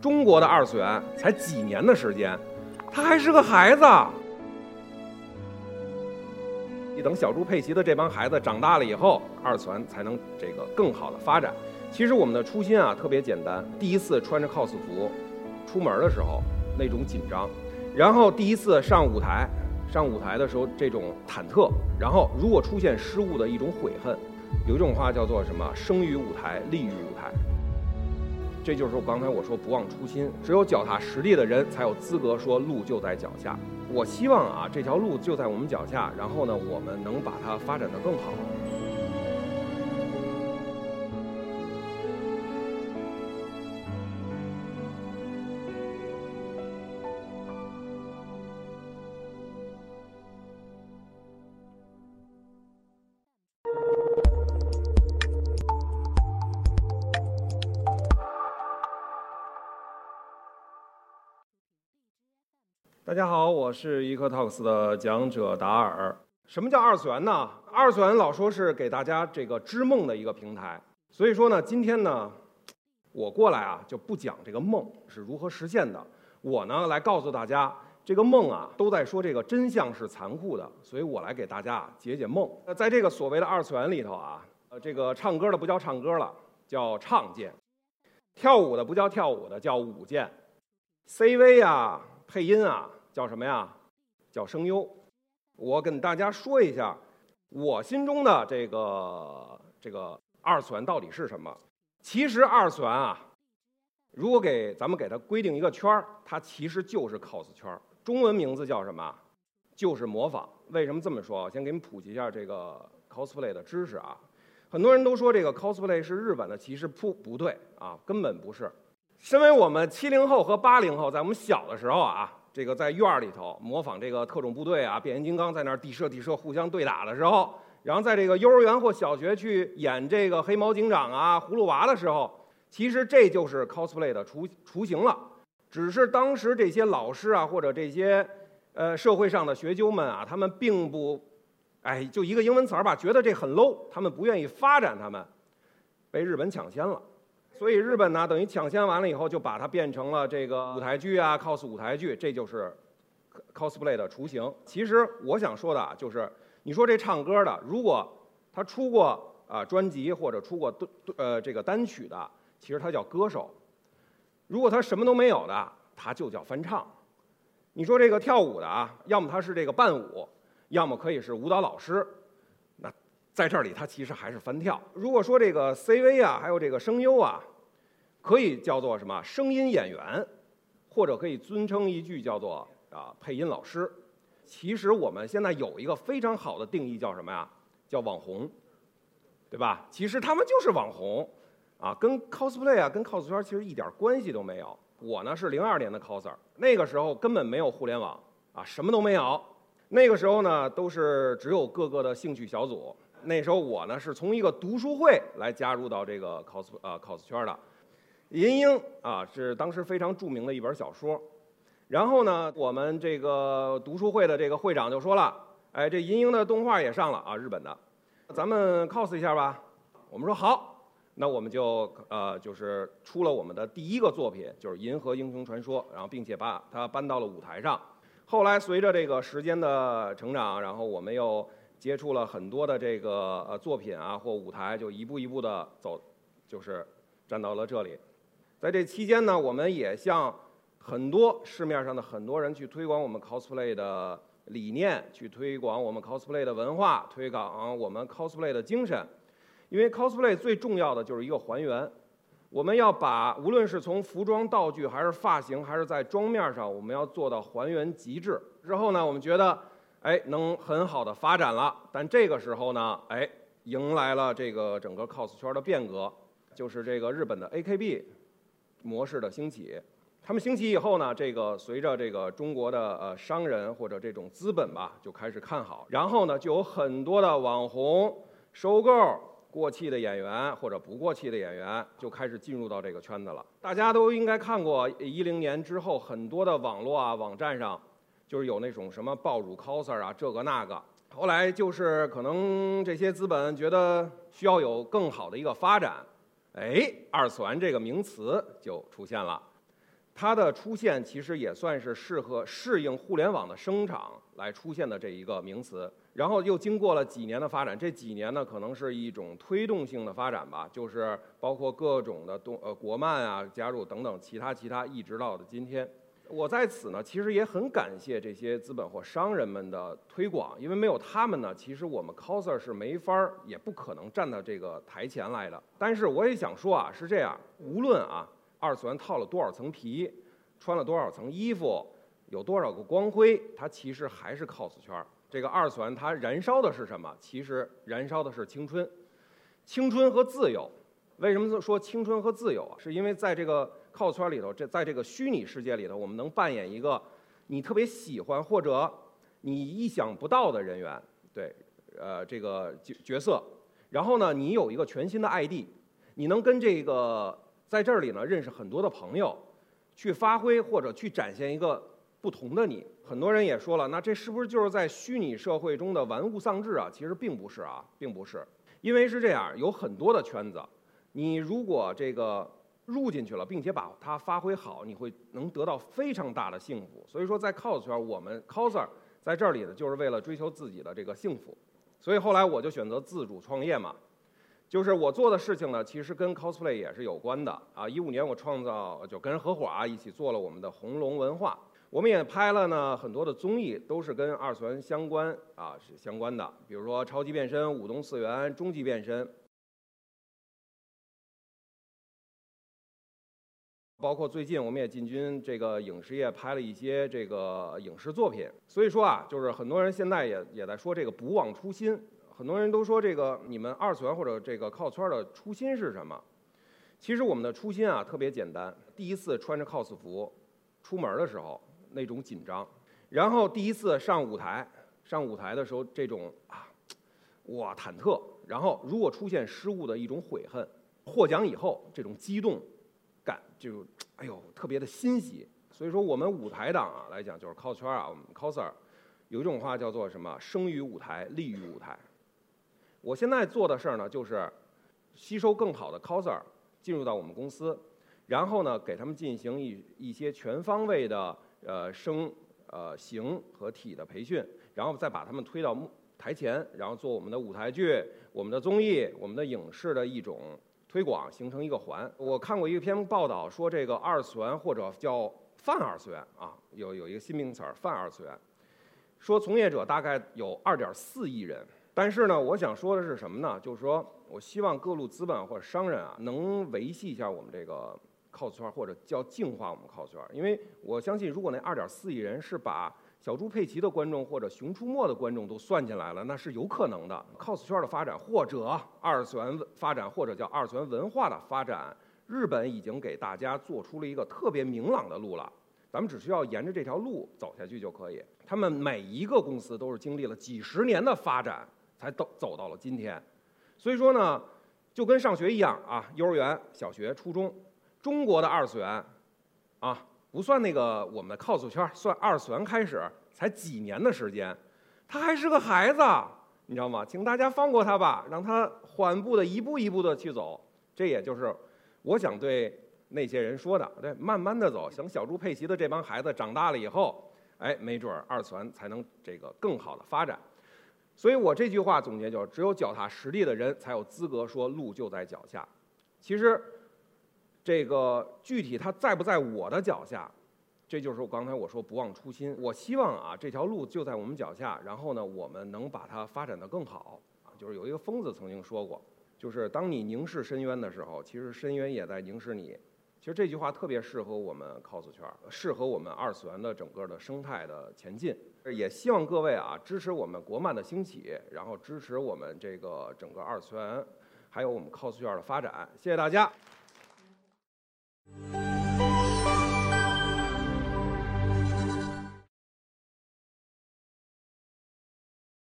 中国的二次元才几年的时间，他还是个孩子。你等小猪佩奇的这帮孩子长大了以后，二次元才能这个更好的发展。其实我们的初心啊特别简单，第一次穿着 cos 服出门的时候那种紧张，然后第一次上舞台，上舞台的时候这种忐忑，然后如果出现失误的一种悔恨。有一种话叫做什么？生于舞台，立于舞台。这就是我刚才我说不忘初心，只有脚踏实地的人才有资格说路就在脚下。我希望啊，这条路就在我们脚下，然后呢，我们能把它发展得更好。大家好，我是 EcoTalks 的讲者达尔。什么叫二次元呢？二次元老说是给大家这个织梦的一个平台。所以说呢，今天呢，我过来啊就不讲这个梦是如何实现的，我呢来告诉大家，这个梦啊都在说这个真相是残酷的，所以我来给大家解解梦。那在这个所谓的二次元里头啊，呃，这个唱歌的不叫唱歌了，叫唱见；跳舞的不叫跳舞的，叫舞见；CV 啊，配音啊。叫什么呀？叫声优。我跟大家说一下，我心中的这个这个二次元到底是什么？其实二次元啊，如果给咱们给它规定一个圈儿，它其实就是 cos 圈儿。中文名字叫什么？就是模仿。为什么这么说？先给你们普及一下这个 cosplay 的知识啊。很多人都说这个 cosplay 是日本的，其实不不对啊，根本不是。身为我们七零后和八零后，在我们小的时候啊。这个在院儿里头模仿这个特种部队啊，变形金刚在那儿地射地射互相对打的时候，然后在这个幼儿园或小学去演这个黑猫警长啊、葫芦娃的时候，其实这就是 cosplay 的雏雏形了。只是当时这些老师啊，或者这些呃社会上的学究们啊，他们并不，哎，就一个英文词儿吧，觉得这很 low，他们不愿意发展，他们被日本抢先了。所以日本呢，等于抢先完了以后，就把它变成了这个舞台剧啊，cos 舞台剧，这就是 cosplay 的雏形。其实我想说的啊，就是你说这唱歌的，如果他出过啊专辑或者出过呃这个单曲的，其实他叫歌手；如果他什么都没有的，他就叫翻唱。你说这个跳舞的啊，要么他是这个伴舞，要么可以是舞蹈老师。在这里，他其实还是翻跳。如果说这个 CV 啊，还有这个声优啊。可以叫做什么声音演员，或者可以尊称一句叫做啊配音老师。其实我们现在有一个非常好的定义，叫什么呀？叫网红，对吧？其实他们就是网红，啊，跟 cosplay 啊，跟 cos 圈其实一点关系都没有。我呢是零二年的 coser，那个时候根本没有互联网啊，什么都没有。那个时候呢，都是只有各个的兴趣小组。那时候我呢是从一个读书会来加入到这个 cos 呃 cos 圈的。银鹰啊，是当时非常著名的一本小说。然后呢，我们这个读书会的这个会长就说了：“哎，这银鹰的动画也上了啊，日本的，咱们 cos 一下吧。”我们说好，那我们就呃，就是出了我们的第一个作品，就是《银河英雄传说》，然后并且把它搬到了舞台上。后来随着这个时间的成长，然后我们又接触了很多的这个呃作品啊或舞台，就一步一步的走，就是站到了这里。在这期间呢，我们也向很多市面上的很多人去推广我们 cosplay 的理念，去推广我们 cosplay 的文化，推广我们 cosplay 的精神。因为 cosplay 最重要的就是一个还原，我们要把无论是从服装道具，还是发型，还是在妆面上，我们要做到还原极致。之后呢，我们觉得，哎，能很好的发展了。但这个时候呢，哎，迎来了这个整个 cos 圈的变革，就是这个日本的 AKB。模式的兴起，他们兴起以后呢，这个随着这个中国的呃商人或者这种资本吧，就开始看好，然后呢，就有很多的网红收购过气的演员或者不过气的演员，就开始进入到这个圈子了。大家都应该看过一零年之后很多的网络啊网站上，就是有那种什么爆乳 coser 啊这个那个，后来就是可能这些资本觉得需要有更好的一个发展。哎，二次元这个名词就出现了。它的出现其实也算是适合适应互联网的生长来出现的这一个名词。然后又经过了几年的发展，这几年呢可能是一种推动性的发展吧，就是包括各种的东呃国漫啊加入等等其他其他，一直到的今天。我在此呢其实也很感谢这些资本或商人们的推广，因为没有他们呢，其实我们 coser 是没法儿也不可能站到这个台前来的。但是我也想说啊，是这样，无论啊二次元套了多少层皮，穿了多少层衣服，有多少个光辉，它其实还是 cos 圈儿。这个二次元它燃烧的是什么？其实燃烧的是青春，青春和自由。为什么说青春和自由啊？是因为在这个 cos 圈里头，这在这个虚拟世界里头，我们能扮演一个你特别喜欢或者你意想不到的人员，对，呃，这个角角色。然后呢，你有一个全新的 ID，你能跟这个在这里呢认识很多的朋友，去发挥或者去展现一个。不同的你，很多人也说了，那这是不是就是在虚拟社会中的玩物丧志啊？其实并不是啊，并不是，因为是这样，有很多的圈子，你如果这个入进去了，并且把它发挥好，你会能得到非常大的幸福。所以说，在 cos 圈，我们 coser 在这里呢，就是为了追求自己的这个幸福。所以后来我就选择自主创业嘛，就是我做的事情呢，其实跟 cosplay 也是有关的啊。一五年我创造就跟人合伙啊，一起做了我们的红龙文化。我们也拍了呢很多的综艺，都是跟二次元相关啊是相关的，比如说超级变身、舞动次元、终极变身，包括最近我们也进军这个影视业，拍了一些这个影视作品。所以说啊，就是很多人现在也也在说这个不忘初心，很多人都说这个你们二次元或者这个 cos 圈的初心是什么？其实我们的初心啊特别简单，第一次穿着 cos 服出门的时候。那种紧张，然后第一次上舞台，上舞台的时候这种啊，哇忐忑，然后如果出现失误的一种悔恨，获奖以后这种激动感，就哎呦特别的欣喜。所以说我们舞台党啊来讲，就是 cos 圈啊，我们 coser 有一种话叫做什么？生于舞台，立于舞台。我现在做的事儿呢，就是吸收更好的 coser 进入到我们公司，然后呢给他们进行一一些全方位的。呃，声、呃形和体的培训，然后再把他们推到台前，然后做我们的舞台剧、我们的综艺、我们的影视的一种推广，形成一个环。我看过一篇报道，说这个二次元或者叫泛二次元啊，有有一个新名词儿泛二次元，说从业者大概有二点四亿人。但是呢，我想说的是什么呢？就是说我希望各路资本或者商人啊，能维系一下我们这个。cos 圈或者叫净化我们 cos 圈，因为我相信，如果那二点四亿人是把小猪佩奇的观众或者熊出没的观众都算进来了，那是有可能的。cos 圈的发展或者二次元发展或者叫二次元文化的发展，日本已经给大家做出了一个特别明朗的路了，咱们只需要沿着这条路走下去就可以。他们每一个公司都是经历了几十年的发展才走走到了今天，所以说呢，就跟上学一样啊，幼儿园、小学、初中。中国的二次元，啊，不算那个我们的 cos 圈，算二次元开始才几年的时间，他还是个孩子，你知道吗？请大家放过他吧，让他缓步的一步一步的去走。这也就是我想对那些人说的，对，慢慢的走。等小猪佩奇的这帮孩子长大了以后，哎，没准二次元才能这个更好的发展。所以我这句话总结就是：只有脚踏实地的人才有资格说路就在脚下。其实。这个具体它在不在我的脚下，这就是我刚才我说不忘初心。我希望啊，这条路就在我们脚下，然后呢，我们能把它发展的更好。啊，就是有一个疯子曾经说过，就是当你凝视深渊的时候，其实深渊也在凝视你。其实这句话特别适合我们 cos 圈，适合我们二次元的整个的生态的前进。也希望各位啊支持我们国漫的兴起，然后支持我们这个整个二次元，还有我们 cos 圈的发展。谢谢大家。Thank you.